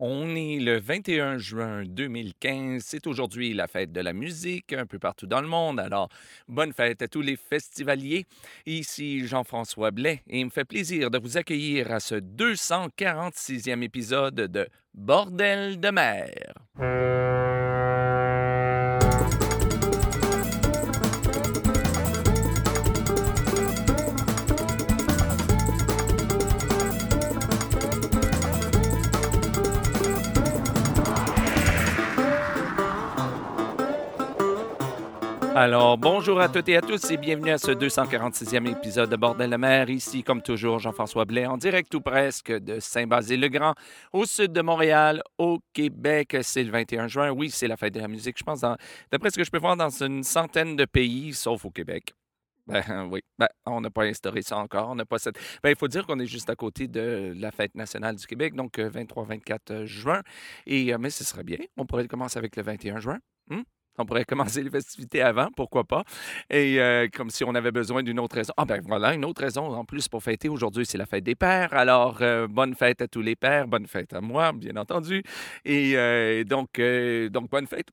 On est le 21 juin 2015. C'est aujourd'hui la fête de la musique un peu partout dans le monde. Alors, bonne fête à tous les festivaliers. Ici Jean-François Blais et il me fait plaisir de vous accueillir à ce 246e épisode de Bordel de mer. Alors, bonjour à toutes et à tous et bienvenue à ce 246e épisode de Bordel de mer. Ici, comme toujours, Jean-François Blais, en direct ou presque de Saint-Basile-le-Grand, au sud de Montréal, au Québec. C'est le 21 juin. Oui, c'est la fête de la musique, je pense, d'après ce que je peux voir, dans une centaine de pays, sauf au Québec. Ben oui, ben, on n'a pas instauré ça encore. On n'a pas cette. Ben, il faut dire qu'on est juste à côté de la fête nationale du Québec, donc 23-24 juin. Et euh, mais ce serait bien. On pourrait commencer avec le 21 juin. Hmm? On pourrait commencer les festivités avant, pourquoi pas. Et euh, comme si on avait besoin d'une autre raison. Ah ben voilà, une autre raison en plus pour fêter. Aujourd'hui, c'est la fête des pères. Alors, euh, bonne fête à tous les pères, bonne fête à moi, bien entendu. Et euh, donc, donc, bonne fête.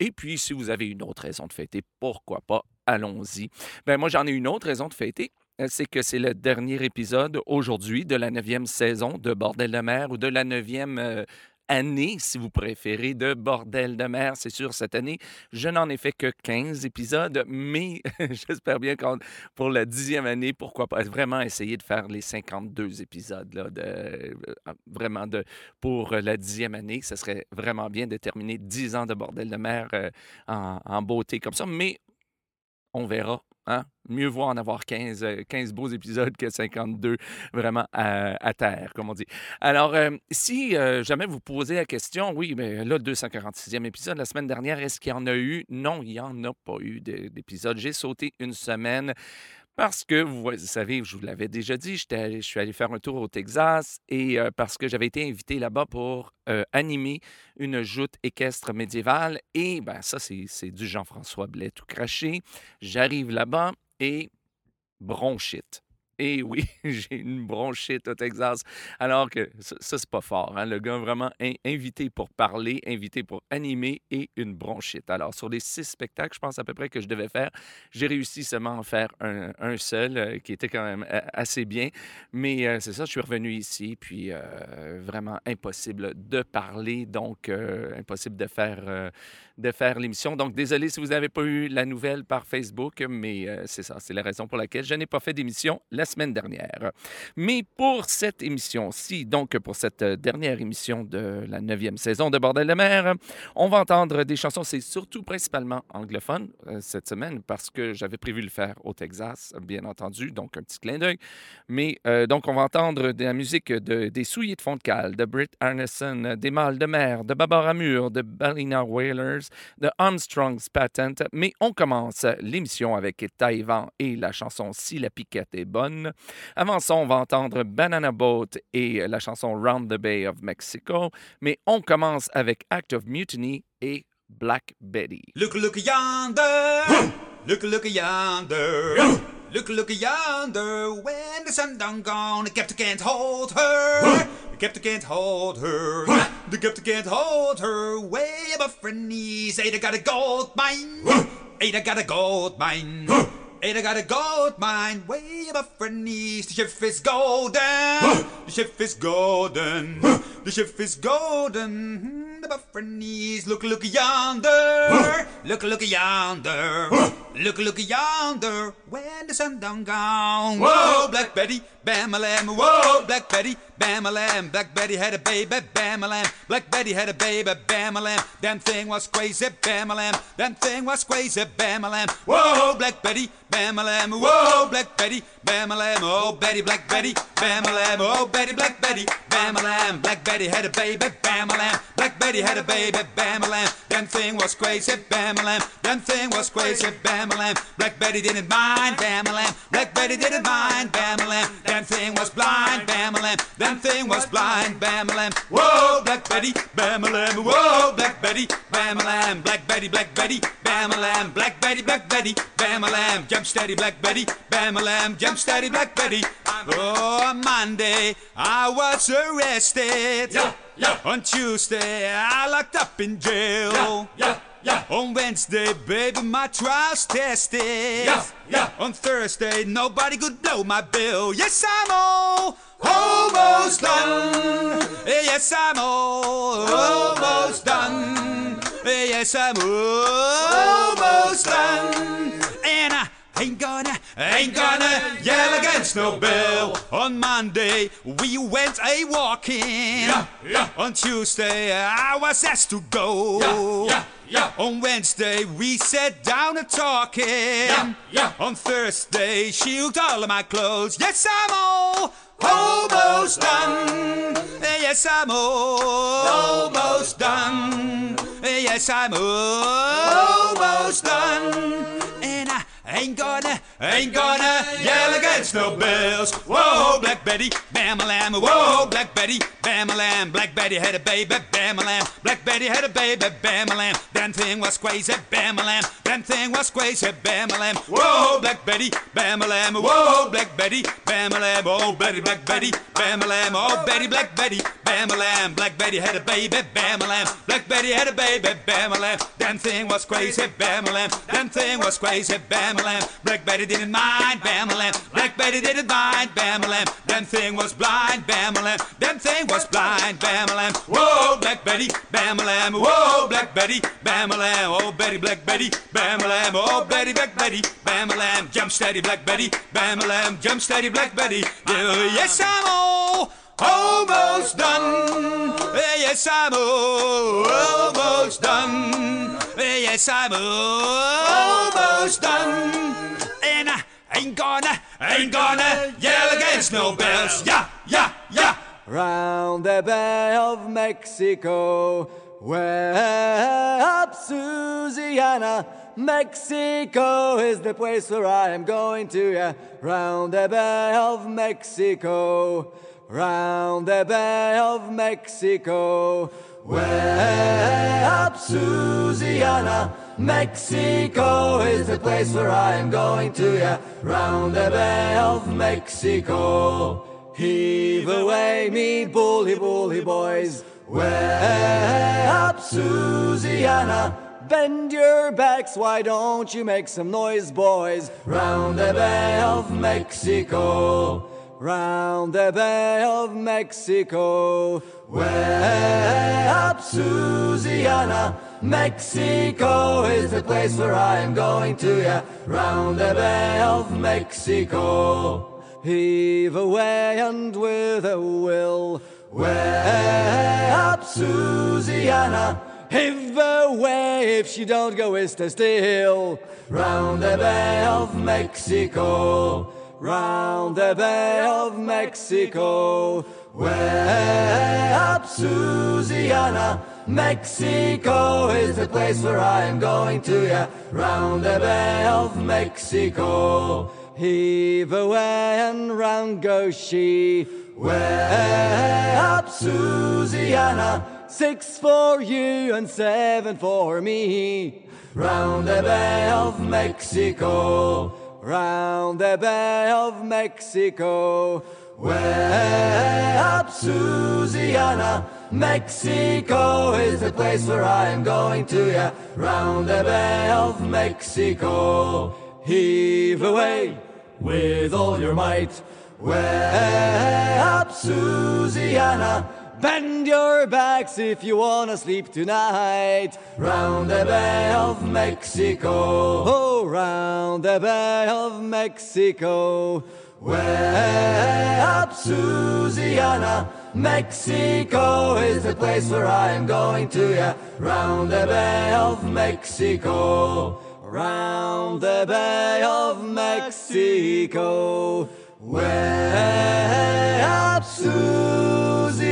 Et puis, si vous avez une autre raison de fêter, pourquoi pas, allons-y. Ben moi, j'en ai une autre raison de fêter c'est que c'est le dernier épisode aujourd'hui de la neuvième saison de Bordel de mer ou de la neuvième année, si vous préférez, de Bordel de mer. C'est sûr, cette année, je n'en ai fait que 15 épisodes, mais j'espère bien qu'on, pour la dixième année, pourquoi pas vraiment essayer de faire les 52 épisodes, là, euh, vraiment pour la dixième année. Ce serait vraiment bien de terminer 10 ans de Bordel de mer euh, en beauté comme ça, mais on verra Hein? Mieux vaut en avoir 15, 15 euh, beaux épisodes que 52 vraiment à, terre, comme on dit. Alors, euh, si euh, jamais vous posez la question, oui, mais là, le 246e épisode, la semaine dernière, est-ce qu'il y en a eu? Non, il n'y en a pas eu d'épisode. J'ai sauté une semaine. Parce que, vous, savez, je vous l'avais déjà dit, je suis allé faire un tour au Texas et parce que j'avais été invité là-bas pour animer une joute équestre médiévale. Et ben ça, c'est du Jean-François Blais tout craché. J'arrive là-bas et bronchite. Et oui, j'ai une bronchite au Texas. Alors que ça, c'est pas fort. Hein? Le gars vraiment invité pour parler, invité pour animer et une bronchite. Alors, sur les six spectacles, je pense à peu près que je devais faire, j'ai réussi seulement à en faire un, seul, euh, qui était quand même euh, assez bien. Mais euh, c'est ça, je suis revenu ici, puis vraiment impossible de parler, donc impossible de faire, faire l'émission. Donc, désolé si vous n'avez pas eu la nouvelle par Facebook, mais c'est ça, c'est la raison pour laquelle je n'ai pas fait d'émission semaine dernière. Mais pour cette émission-ci, donc pour cette dernière émission de la neuvième saison de Bordel de mer, on va entendre des chansons, c'est surtout principalement anglophone euh, cette semaine parce que j'avais prévu le faire au Texas, bien entendu, donc un petit clin d'œil. Mais euh, donc on va entendre de la musique de, des Souliers de fond de Britt Arneson, des Mâles de mer, de Barbara Mur, de Ballina Whalers, de Armstrong's Patent. Mais on commence l'émission avec Taïwan et la chanson Si la piquette est bonne. Avant ça, on va entendre Banana Boat et la chanson Round the Bay of Mexico. Mais on commence avec Act of Mutiny et Black Betty. Look, look yonder. look, look yonder. Look, look yonder. When the sun done gone, the captain can't hold her. The captain can't hold her. The captain can't hold her. Way above her knees. Ada got a gold mine. Ada got a gold mine. Ain't I got a gold mine way above her knees. The ship is golden. the ship is golden. the ship is golden. Above her knees. Look, look yonder. look, look yonder. look, look yonder. When the sun down gone. Whoa, Black Betty, bam a lamb. Whoa, Black Betty, bam a lamb. Black Betty had a baby, bam a lamb. Black Betty had a baby, bam a lamb. Damn thing was crazy, bam a lamb. Damn thing was crazy, bam a lamb. Whoa, Black Betty. Bamalam, whoa, Black Betty, Bamalam, oh Betty, Black Betty, Bamalam, oh Betty, Black Betty. Bam a lamb, Black Betty had a baby, Bam a lamb, Black Betty had a baby, Bam a lamb, them thing was crazy, Bam a lamb, them thing was crazy, Bam a lamb, Black Betty didn't mind, Bam a lamb, Black Betty didn't mind, Bam a lamb, them thing was blind, Bam a lamb, them thing was blind, Bam a lamb, whoa, Black Betty, Bam a lamb, whoa, Black Betty, Bam a lamb, Black Betty, Black Betty, Bam a lamb, Black Betty, Black Betty, Bam a lamb, jump steady, Black Betty, bam a lamb, jump steady, Black Betty. Oh, Monday I was arrested. Yeah. yeah. On Tuesday, I locked up in jail. Yeah, yeah, yeah. On Wednesday, baby, my trial's tested. Yeah, yeah. On Thursday, nobody could blow my bill. Yes, I'm all almost done. Yes, I'm all almost done. Yes, I'm almost done. And I ain't gonna, ain't gonna yell against no bill. On Monday, we went a walking. Yeah, yeah. On Tuesday, I was asked to go. Yeah, yeah, yeah. On Wednesday, we sat down and talking. Yeah, yeah. On Thursday, she hooked all of my clothes. Yes, I'm all almost done. Yes, I'm almost done. Yes, I'm almost done ain't gonna ain't gonna yell against no bills. Whoa, Black Betty, bam a lamb. Whoa, Black Betty, bam a lamb. Black Betty had a baby, bam a lamb. Black Betty had a baby, bam a lamb. That thing was crazy, bam a lamb. That thing was crazy, bam a lamb. Whoa, Black Betty, bam a lamb. Whoa, Black Betty, bam a lamb. Oh, Betty, Black Betty, bam a lamb. Oh, Betty, Black Betty, bam a lamb. Black Betty had a baby, bam a lamb. Black Betty had a baby, bam a lamb. That thing was crazy, bam a lamb. That thing was crazy, bam a lamb. Black Betty didn't mind, bam. Black Betty didn't mind, bam a lamb. That thing was blind, bam a lamb. That thing was blind, bam. Whoa, Black Betty, bam. Whoa, Black Betty, bam. Oh, Betty, Black Betty, bam. Oh, Betty, Black Betty, bam. Jump steady, Black Betty, bam. Jump steady, Black Betty. Yes, I'm all almost done. Yes, I'm almost done. Yes, I'm almost done. Ain't gonna, ain't gonna yell against no bells. Yeah, yeah, yeah. Round the Bay of Mexico, way up Louisiana. Mexico is the place where I am going to, yeah. Round the Bay of Mexico, round the Bay of Mexico, way up Louisiana. Mexico is the place where I am going to, yeah. Round the Bay of Mexico. Heave away, me bully, bully boys. Way up Louisiana. Bend your backs, why don't you make some noise, boys? Round the Bay of Mexico. Round the Bay of Mexico. Way up Louisiana. Mexico is the place where I am going to, yeah. Round the Bay of Mexico. Heave away and with a will. Way up Louisiana. Heave away if she don't go is to still. Round the Bay of Mexico. Round the Bay of Mexico. Way up Louisiana. Mexico is the place where I am going to, yeah. Round the Bay of Mexico. Heave away and round goes she. Way up Louisiana. Six for you and seven for me. Round the Bay of Mexico. Round the Bay of Mexico. Way up Louisiana. Mexico is the place where I am going to, yeah. Round the Bay of Mexico. Heave away with all your might. Way up Louisiana. Bend your backs if you wanna sleep tonight. Round the Bay of Mexico. Oh, round the Bay of Mexico. Way up Louisiana. Mexico is the place where I am going to, yeah. Round the Bay of Mexico. Round the Bay of Mexico. Way up Louisiana.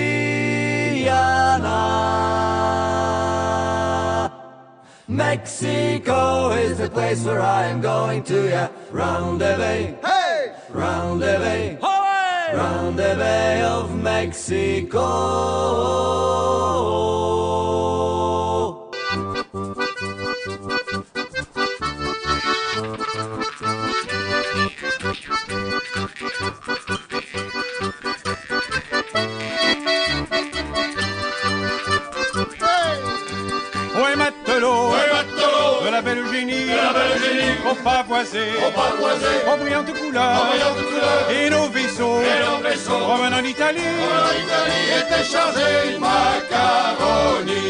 Mexico is the place where I am going to, yeah. Round the Bay. Hey! Round the Bay. Round the Bay of Mexico. Eugénie, aux pavoisés, aux pavoisés, aux brillantes couleurs, brillantes couleurs, et nos vaisseaux, et nos vaisseaux, revenant en Italie, l'Italie était chargée de macaroni.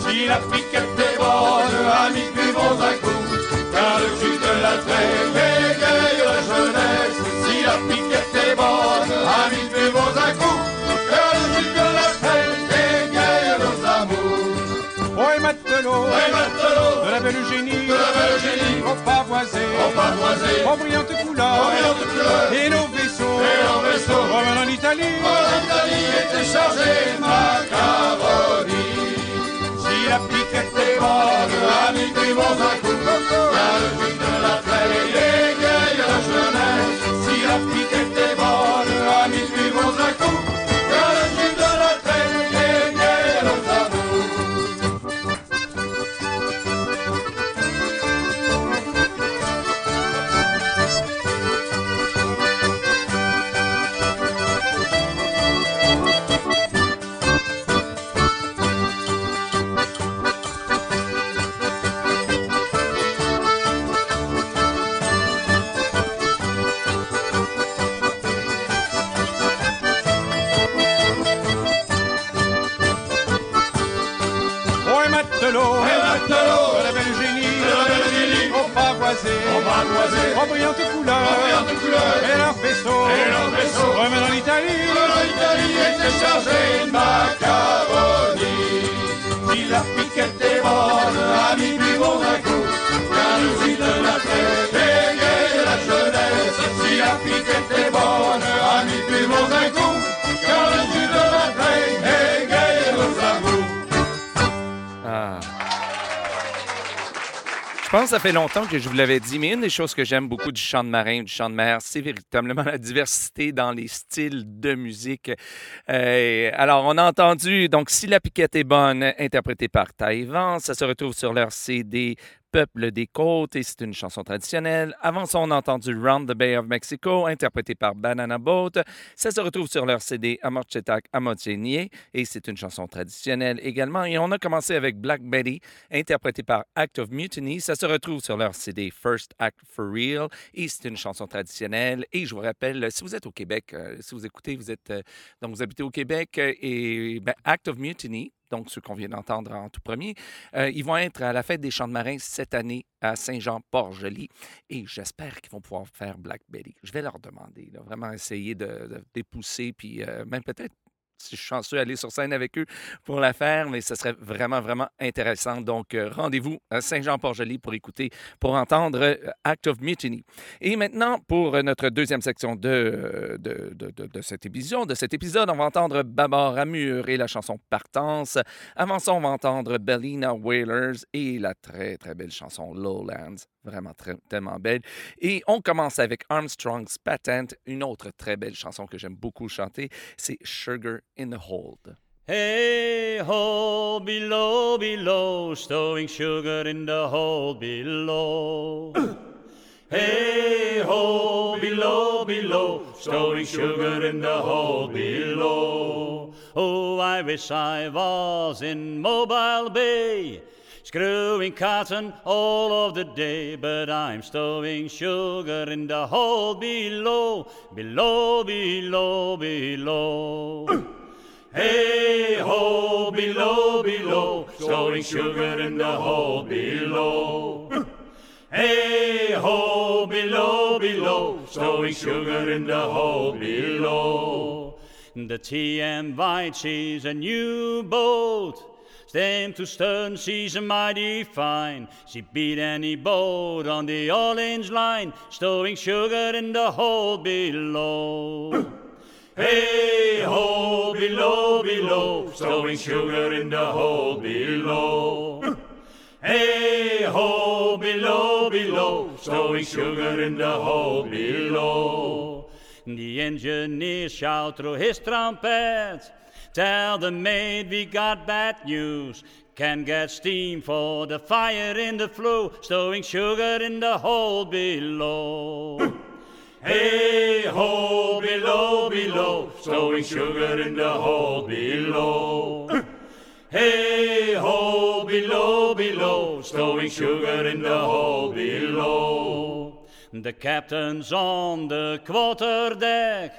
Si la piquette est bonne, amis, buvons un coup, car le jus de la trêve égaye la jeunesse. Si la de Eugénie, de la belle Eugénie, aux pavoisés, aux pavoisés, aux brillantes couleurs, aux brillantes couleurs, et nos vaisseaux, et nos vaisseaux, revenant en Italie, l'Italie était chargée de macaroni. si la piquette est bonne, amis, buvons un coup, car le jus de la égaye la jeunesse. Si la piquette est bonne, amis, buvons un coup, fait longtemps que je vous l'avais dit, mais une des choses que j'aime beaucoup du chant de marin, du chant de mer, c'est véritablement la diversité dans les styles de musique. Euh, alors, on a entendu, donc, Si la piquette est bonne, interprété par Taïwan, ça se retrouve sur leur CD Peuple des côtes et c'est une chanson traditionnelle. Avant ça, on a entendu Round the Bay of Mexico, interprété par Banana Boat. Ça se retrouve sur leur CD Amorchetak Amotienie et c'est une chanson traditionnelle également. Et on a commencé avec Black Betty, interprété par Act of Mutiny. Ça se retrouve sur leur CD First Act for Real et c'est une chanson traditionnelle. Et je vous rappelle, si vous êtes au Québec, euh, si vous écoutez, vous êtes euh, donc vous habitez au Québec euh, et ben, Act of Mutiny, donc ceux qu'on vient d'entendre en tout premier, euh, ils vont être à la fête des Champs de Marins cette année à Saint-Jean-Port-Joli et j'espère qu'ils vont pouvoir faire Black Betty. Je vais leur demander, vraiment essayer de, de, de les pousser, puis euh, même peut-être si je suis chanceux, aller sur scène avec eux pour la faire, mais ce serait vraiment, vraiment intéressant. Donc, euh, rendez-vous à Saint-Jean-Port-Joli pour écouter, pour entendre euh, Act of Mutiny. Et maintenant, pour euh, notre deuxième section de, de, de, de, cette émission, de cet épisode, on va entendre Babar Amur et la chanson Partance. Avant ça, on va entendre Bellina Whalers et la très, très belle chanson Lowlands. Vraiment très, tellement belle. Et on commence avec Armstrong's Patent, une autre très belle chanson que j'aime beaucoup chanter. C'est Sugar in the Hold. Hey ho, below, below, stowing sugar in the hold below. hey ho, below, below, stowing sugar in the hold below. Oh, I wish I was in Mobile Bay. Screwing cotton all of the day, but I'm stowing sugar in the hole below, below, below, below. Hey ho, below, below, stowing sugar in the hole below. Hey ho, below, below, stowing sugar in the hole below. The TM White, she's a new boat. Stem to stern, she's a mighty fine. She beat any boat on the orange line, stowing sugar in the hole below. Hey ho, below, below, stowing sugar in the hole below. Hey ho, below, below, stowing sugar in the hole below. The engineer shout through his trumpet, tell the maid we got bad news. Can get steam for the fire in the flue, stowing sugar in the hole below. Hey ho, below, below, stowing sugar in the hole below. Hey ho, below, below, stowing sugar in the hole below. The captain's on the quarterdeck,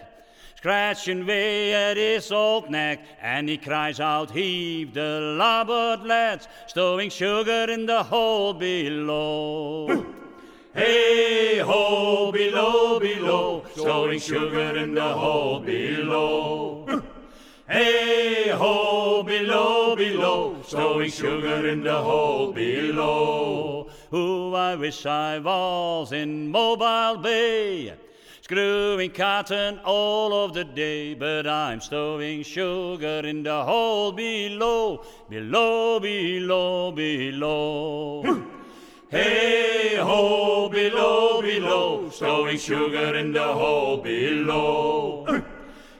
scratching away at his old neck, and he cries out, Heave the larboard lads, stowing sugar in the hole below. Hey ho, below, below, stowing sugar in the hole below. Hey ho, below, below, stowing sugar in the hole below. Ooh, I wish I was in Mobile Bay, screwing cotton all of the day, but I'm stowing sugar in the hole below, below, below, below. Hey ho, below, below, stowing sugar in the hole below.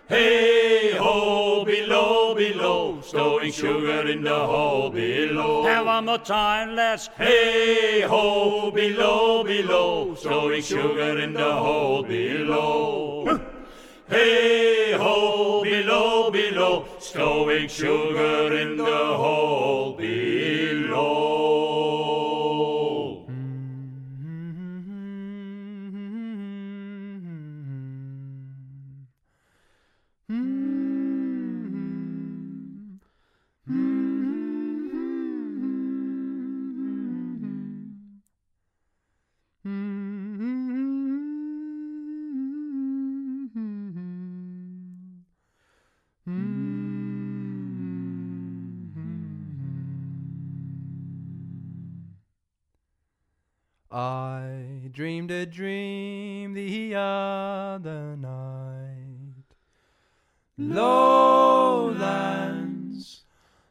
Hey ho, below, below, stowing sugar in the hole below. And one more time, let's. Hey ho, below, below, stowing sugar in the hole below. Hey ho, below, below, stowing sugar in the hole dreamed a dream the other night. Lowlands,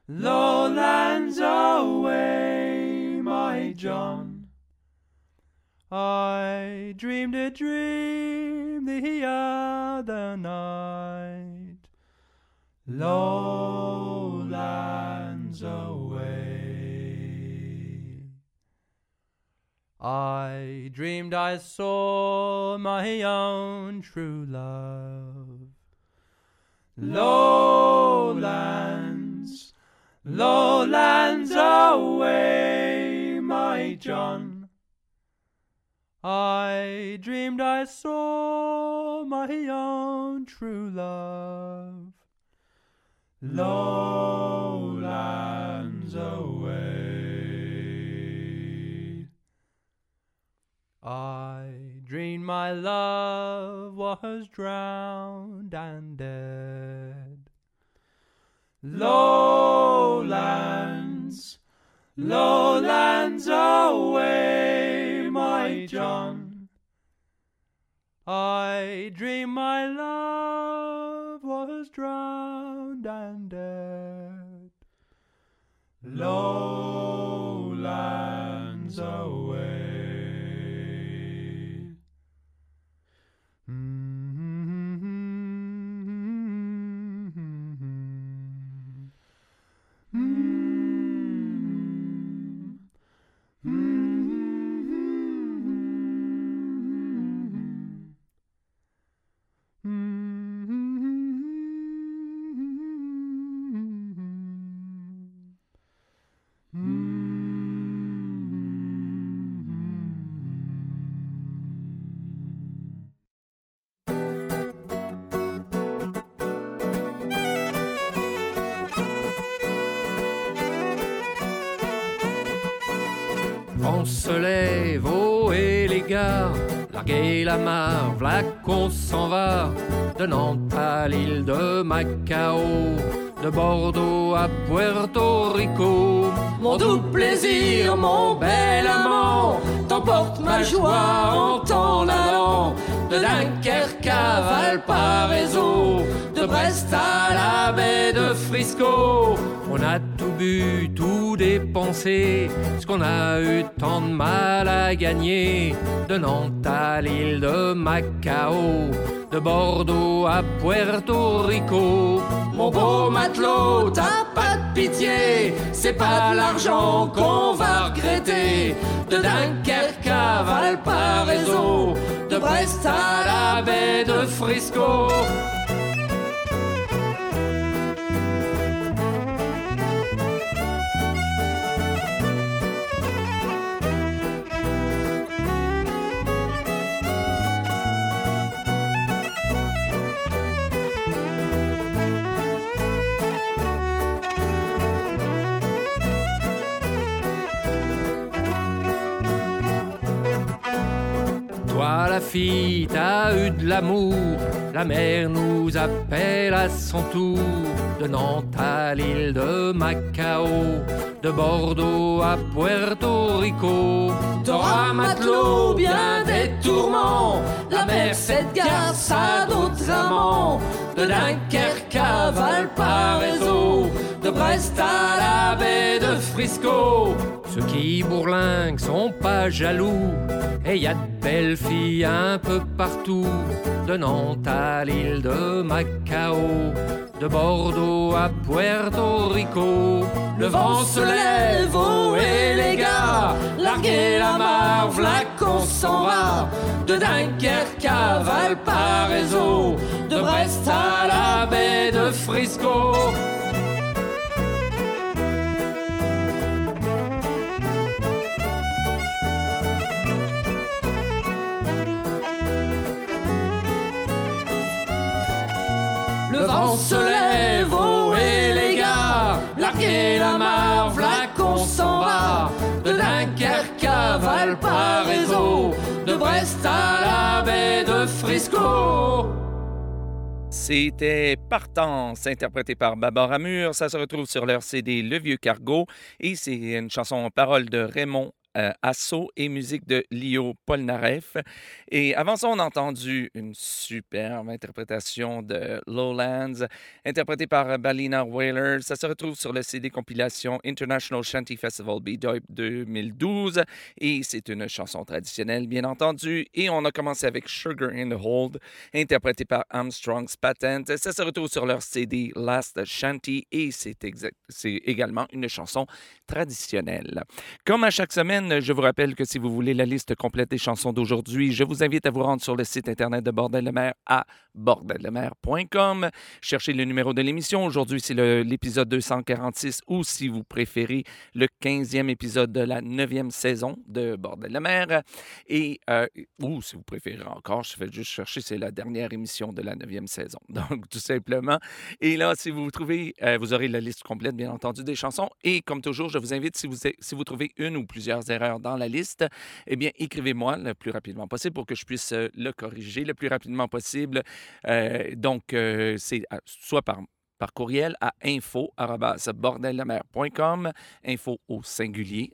lowlands away, my John. I dreamed a dream the other night. Lowlands away. I dreamed I saw my own true love. Lowlands, lowlands away, my John. I dreamed I saw my own true love. Lowlands my love was drowned and dead. Lowlands, lowlands away, my John. I dream my love was drowned and dead. Lowlands away. Se lève, oh et les gars, larguez la mare, v'là qu'on s'en va, de Nantes à l'île de Macao, de Bordeaux à Puerto Rico. Mon doux plaisir, mon bel amant, t'emporte ma joie en t'en allant, de Dunkerque à Valparaiso, de Brest à la baie de Frisco. On a tout bu, tout dépensé, ce qu'on a eu tant de mal à gagner, de Nantes à l'île de Macao, de Bordeaux à Puerto Rico. Mon beau matelot, t'as pas de pitié, c'est pas l'argent qu'on va regretter, de Dunkerque à Valparaiso, de Brest à la baie de Frisco. Lafitte a eu de l'amour. La mer nous appelle à son tour. De Nantes à l'île de Macao, de Bordeaux à Puerto Rico. T'auras matelot bien des tourments. La mer, cette garce a d'autres amants. De Dunkerque à Valparaiso, de Brest à la baie de Frisco. Ceux qui bourlinguent sont pas jaloux. Et y a de belles filles un peu partout. De Nantes à l'île de Macao, de Bordeaux à Puerto Rico. Le vent se lève, oh et les gars, larguez la mar, v'là qu'on s'en va. De Dunkerque à Valparaiso, de Brest à la baie de Frisco. Larguez la mar, v'là qu'on s'en va. De Dunkerque à Valparaiso, de Brest à la baie de Frisco. C'était Partance, interprété par Babar Amur. Ça se retrouve sur leur CD Le Vieux Cargo et c'est une chanson en paroles de Raymond euh, Asso et musique de Lio Polnareff. Et avant ça, on a entendu une superbe interprétation de Lowlands, interprétée par Balina Whaler. Ça se retrouve sur le CD compilation International Shanty Festival B-Dope 2012 et c'est une chanson traditionnelle, bien entendu. Et on a commencé avec Sugar in the Hold, interprété par Armstrong's Patent. Ça se retrouve sur leur CD Last Shanty et c'est également une chanson traditionnelle. Comme à chaque semaine, je vous rappelle que si vous voulez la liste complète des chansons d'aujourd'hui, je vous invite à vous rendre sur le site internet de Bordel de mer à bordellemer.com. Cherchez le numéro de l'émission. Aujourd'hui, c'est le- l'épisode 246 ou, si vous préférez, le 15e épisode de la 9e saison de Bordel de mer. Et, euh, ou, si vous préférez encore, je fais juste chercher, c'est la dernière émission de la 9e saison. Donc, tout simplement. Et là, si vous trouvez, euh, vous aurez la liste complète, bien entendu, des chansons. Et comme toujours, je vous invite, si vous, si vous trouvez une ou plusieurs erreurs dans la liste, eh bien, écrivez-moi le plus rapidement possible pour que je puisse euh, le corriger le plus rapidement possible. Euh, donc, euh, c'est euh, soit par par courriel à info@bordellemer.com, info au singulier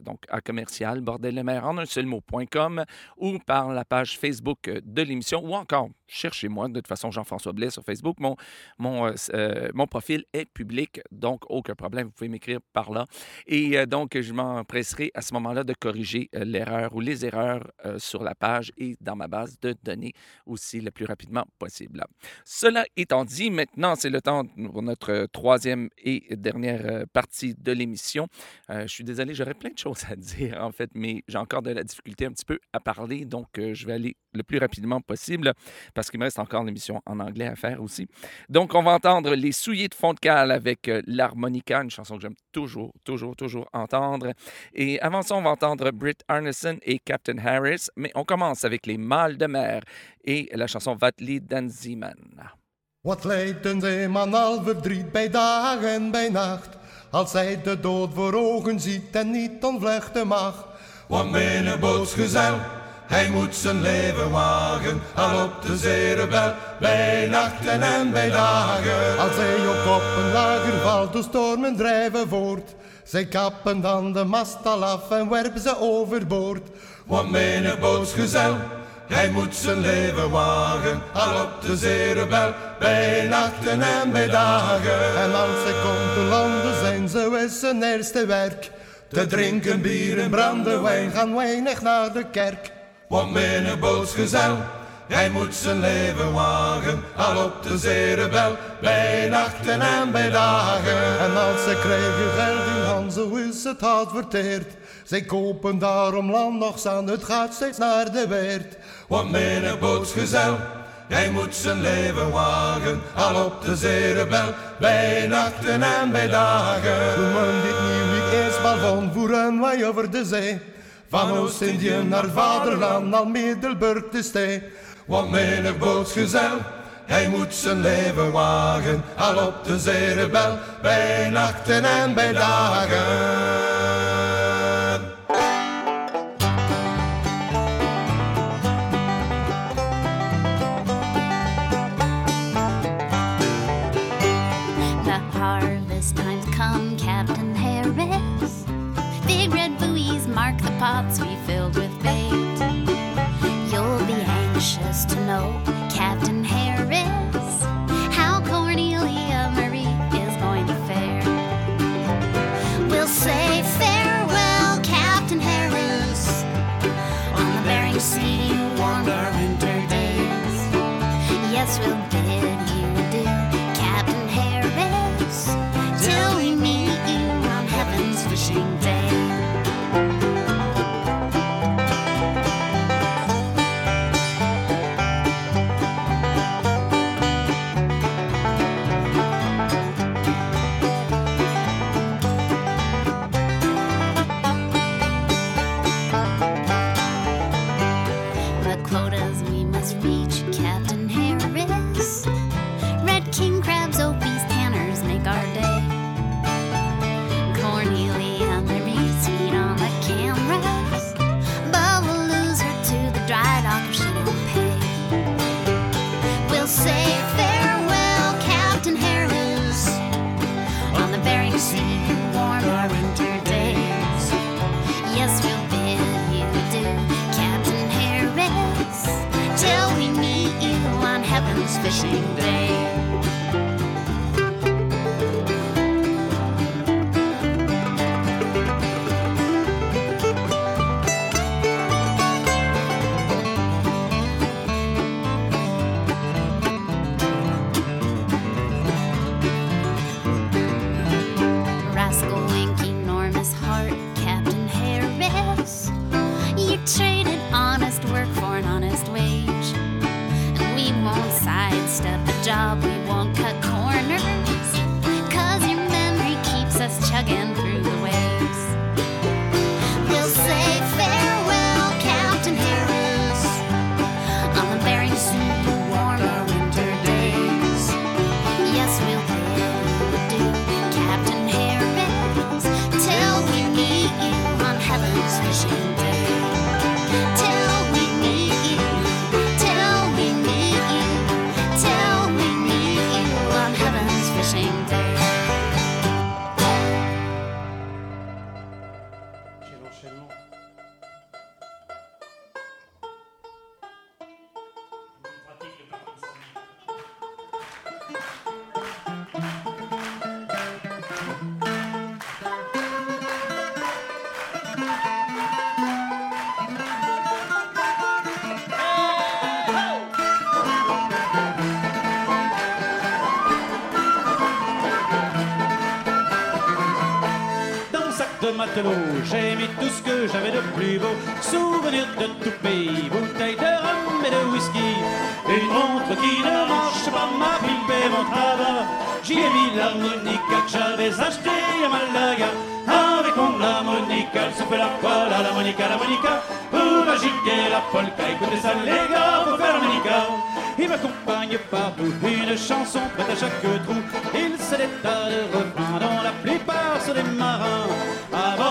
donc à commercial bordellemer en un seul mot.com ou par la page Facebook de l'émission ou encore cherchez-moi de toute façon Jean-François Blais sur Facebook. Mon euh, euh, profil est public, donc aucun problème, vous pouvez m'écrire par là. Et euh, donc, je m'empresserai à ce moment-là de corriger l'erreur ou les erreurs sur la page et dans ma base de données aussi le plus rapidement possible. Cela étant dit, maintenant, c'est le pour notre euh, troisième et dernière euh, partie de l'émission. Euh, je suis désolé, j'aurais plein de choses à dire, en fait, mais j'ai encore de la difficulté un petit peu à parler, donc je vais aller le plus rapidement possible parce qu'il me reste encore l'émission en anglais à faire aussi. Donc, on va entendre Les souliers de fond de cale avec l'harmonica, une chanson que j'aime toujours, toujours, toujours entendre. Et avant ça, on va entendre Britt Arneson et Captain Harris, mais on commence avec Les mâles de mer et la chanson Vatli Danziman. Wat leidt een zeeman al verdriet bij dag en bij nacht, als hij de dood voor ogen ziet en niet ontvluchten mag. Want mijn bootsgezel, hij moet zijn leven wagen, al op de zeerebel, bij nachten en bij dagen. Als hij op een lager valt, de stormen drijven voort. Zij kappen dan de mast al af en werpen ze overboord. Want mijn bootsgezel, hij moet zijn leven wagen, al op de zeerebel, bij nachten en bij dagen. En als hij komt te landen, zijn ze is zijn eerste werk. Te drinken bier en Brandewijn gaan weinig naar de kerk. Want mijn bootsgezel, hij moet zijn leven wagen, al op de zeerebel, bij nachten en bij dagen. En als ze krijgen geld in hand, zo is het hard verteerd. Zij kopen daarom land nog aan, het gaat steeds naar de weert. Want mijn bootsgezel, hij moet zijn leven wagen, al op de zeerebel, bij nachten en bij dagen. Toen men dit nieuw eerst maar van voeren wij over de zee. Van Oost-Indië naar vaderland, al Middelburg te stee. Want mijn bootsgezel, hij moet zijn leven wagen, al op de zeerebel, bij nachten en bij dagen. This time's come, Captain Harris. Big red buoys mark the pots we filled with bait. You'll be anxious to know, Captain Harris, how Cornelia Marie is going to fare. We'll say farewell, Captain Harris, on the Bering Sea, warm our winter days. Yes, we'll que j'avais de plus beau. Souvenirs de tout pays, bouteilles de rhum et de whisky. Une montre qui ne marche pas, ma pipe et mon tabac. J'y ai mis l'harmonica que j'avais acheté à Malaga. Avec mon harmonica, elle se fait la poêle à l'harmonica, l'harmonica. Pour la gigue et la polka, écoutez ça les gars, pour faire l'harmonica. Il m'accompagne partout, une chanson prête à chaque trou. Il se détale de refrains la plupart sont des marins.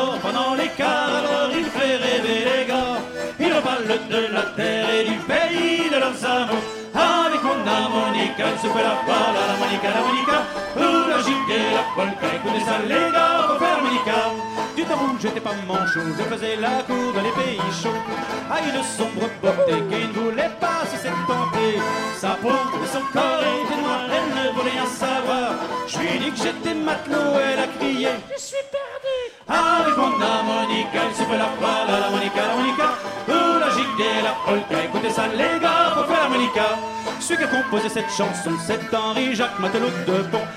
Bord pendant les alors il fait rêver les gars. Il reparle de la terre et du pays de leurs amours. Avec mon harmonica, il se fait la balle à l'harmonica, l'harmonica. Pour la gigue et la polka, écoutez ça les gars, pour faire l'harmonica. Temps où j'étais pas manchot, je faisais la cour dans les pays chauds. À une sombre beauté qui ne voulait pas se tenter. Sa peau et son corps étaient noirs, elle ne voulait rien savoir. Je lui ai dit que j'étais matelot, elle a crié Je suis perdu Avec mon harmonica, il fait la balle à l'harmonica, l'harmonica Pour la gigue et la polka, écoutez ça les gars, faut faire harmonica Celui qui a composé cette chanson, c'est Henri-Jacques Matelot de Pont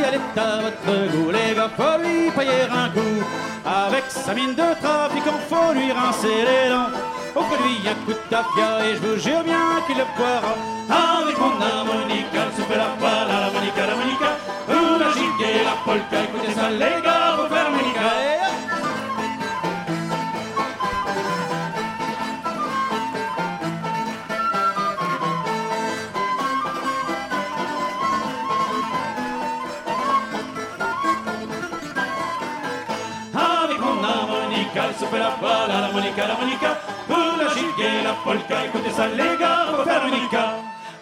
Est à votre goût, les gars, faut lui payer un coup. Avec sa mine de trafiquant, faut lui rincer les dents. Auprès de lui, un coup de tafia et je vous jure bien qu'il le boira à l'harmonica, l'harmonica Pour la gigue la polka, écoutez ça les gars, faut faire harmonica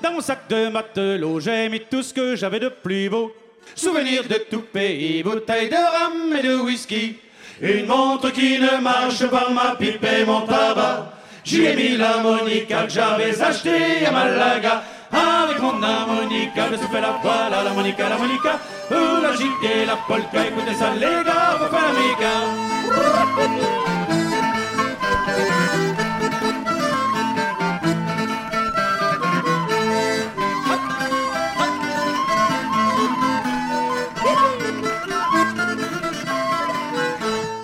Dans mon sac de matelot, j'ai mis tout ce que j'avais de plus beau Souvenir de tout pays, bouteille de rhum et de whisky. Une montre qui ne marche pas, ma pipe et mon tabac. J'y ai mis l'harmonica que j'avais acheté à Malaga. Avec mon harmonica, je souffle la voile à l'harmonica, l'harmonica. Ou la gigue et la polka, écoutez ça les gars, faut faire l'amica.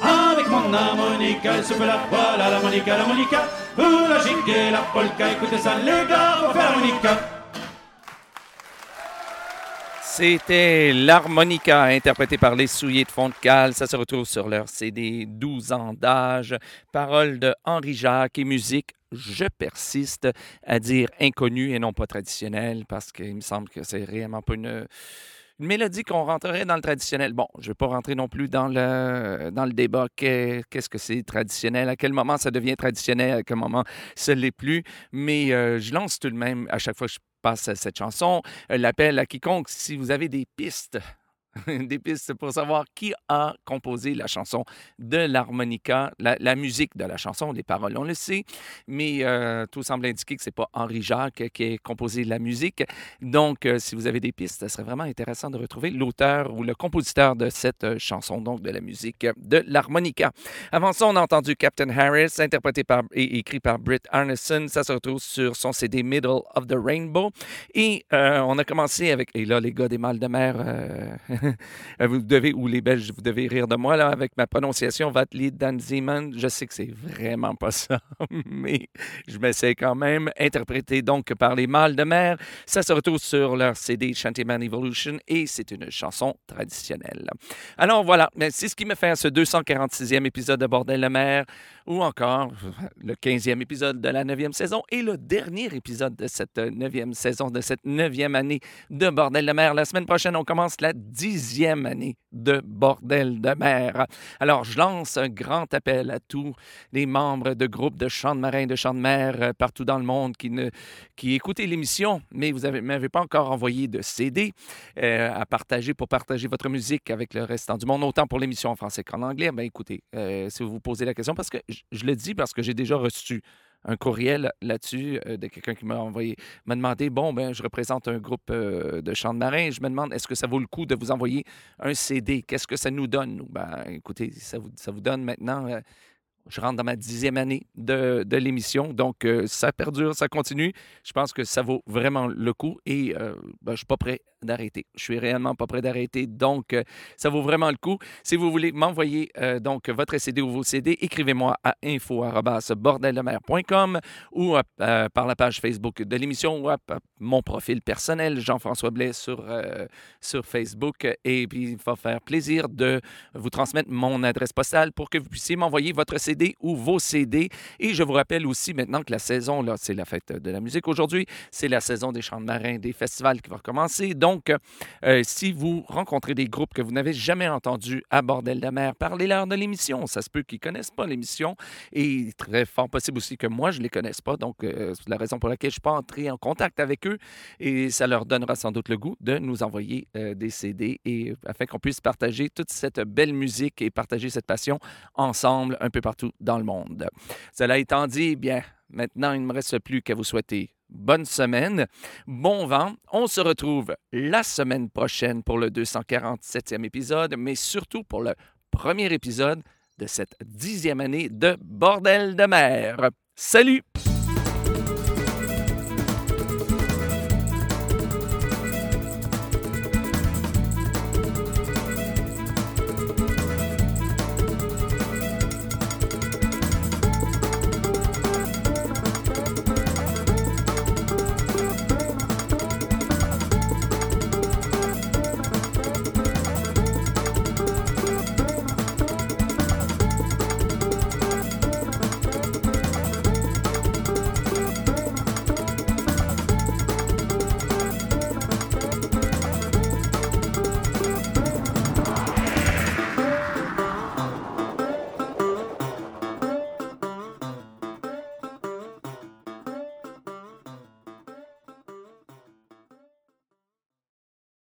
Avec mon harmonica, elle souffle la voile à l'harmonica, l'harmonica. Ou la gigue et la polka, écoutez ça les gars, faut faire l'harmonica. C'était l'harmonica interprété par les souliers de fond de cale. Ça se retrouve sur leur CD 12 ans d'âge. Paroles de Henri Jacques et musique. Je persiste à dire inconnue et non pas traditionnelle parce qu'il me semble que c'est réellement pas une, mélodie qu'on rentrerait dans le traditionnel. Bon, je ne vais pas rentrer non plus dans le, dans le débat. qu'est- Qu'est-ce que c'est traditionnel? À quel moment ça devient traditionnel? À quel moment ça ne l'est plus? Mais euh, je lance tout de même, à chaque fois passe cette chanson, euh, l'appel à quiconque, si vous avez des pistes, des pistes pour savoir qui a composé la chanson de l'harmonica, la, musique de la chanson, les paroles, on le sait, mais euh, tout semble indiquer que c'est pas Henri Jacques qui a composé la musique. Donc, euh, si vous avez des pistes, ce serait vraiment intéressant de retrouver l'auteur ou le compositeur de cette euh, chanson, donc de la musique de l'harmonica. Avant ça, on a entendu Captain Harris, interprété par et écrit par Britt Arneson. Ça se retrouve sur son CD Middle of the Rainbow. Et on a commencé avec, et là, les gars des Mal de mer, vous devez, ou les Belges, vous devez rire de moi, là, avec ma prononciation, Vatli Danziman. Je sais que c'est vraiment pas ça, mais je m'essaie quand même. Interprété donc par les Mâles de mer. Ça se retrouve sur leur CD Shantyman Evolution et c'est une chanson traditionnelle. Alors voilà, c'est ce qui me fait à ce 246e épisode de Bordel de mer ou encore le 15e épisode de la 9e saison et le dernier épisode de cette 9e saison, de cette 9e année de Bordel de mer. La semaine prochaine, on commence la 10e année de Bordel de mer. Alors, je lance un grand appel à tous les membres de groupes de chants de marins, de chants de mer euh, partout dans le monde qui, ne, l'émission, mais vous ne m'avez pas encore envoyé de CD euh, à partager pour partager votre musique avec le restant du monde, autant pour l'émission en français qu'en anglais. Ben écoutez, euh, si vous vous posez la question, parce que je le dis parce que j'ai déjà reçu un courriel là-dessus euh, de quelqu'un qui m'a envoyé, m'a demandé bon, ben, je représente un groupe euh, de chants de marins. Je me demande, est-ce que ça vaut le coup de vous envoyer un CD? Qu'est-ce que ça nous donne? Ben, écoutez, ça vous, donne maintenant. euh, je rentre dans ma dixième année de, l'émission, donc ça perdure, ça continue. Je pense que ça vaut vraiment le coup et ben, je ne suis pas prêt d'arrêter. Je suis réellement pas prêt d'arrêter, donc euh, ça vaut vraiment le coup. Si vous voulez m'envoyer euh, donc votre CD ou vos CD, écrivez-moi à info@bordeldemer.com ou euh, par la page Facebook de l'émission ou à, mon profil personnel Jean-François Blais sur sur Facebook et puis il va faire plaisir de vous transmettre mon adresse postale pour que vous puissiez m'envoyer votre CD ou vos CD. Et je vous rappelle aussi maintenant que la saison, là, c'est la fête de la musique aujourd'hui, c'est la saison des chants de marins, des festivals qui va recommencer. Donc, euh, si vous rencontrez des groupes que vous n'avez jamais entendus à Bordel de mer, parlez-leur de l'émission. Ça se peut qu'ils ne connaissent pas l'émission et très fort possible aussi que moi, je ne les connaisse pas. Donc, euh, c'est la raison pour laquelle je ne suis pas entré en contact avec eux et ça leur donnera sans doute le goût de nous envoyer euh, des CD et afin qu'on puisse partager toute cette belle musique et partager cette passion ensemble un peu partout dans le monde. Cela étant dit, eh bien, maintenant, il ne me reste plus qu'à vous souhaiter bonne semaine, bon vent. On se retrouve la semaine prochaine pour le 247e épisode, mais surtout pour le premier épisode de cette dixième année de Bordel de mer. Salut!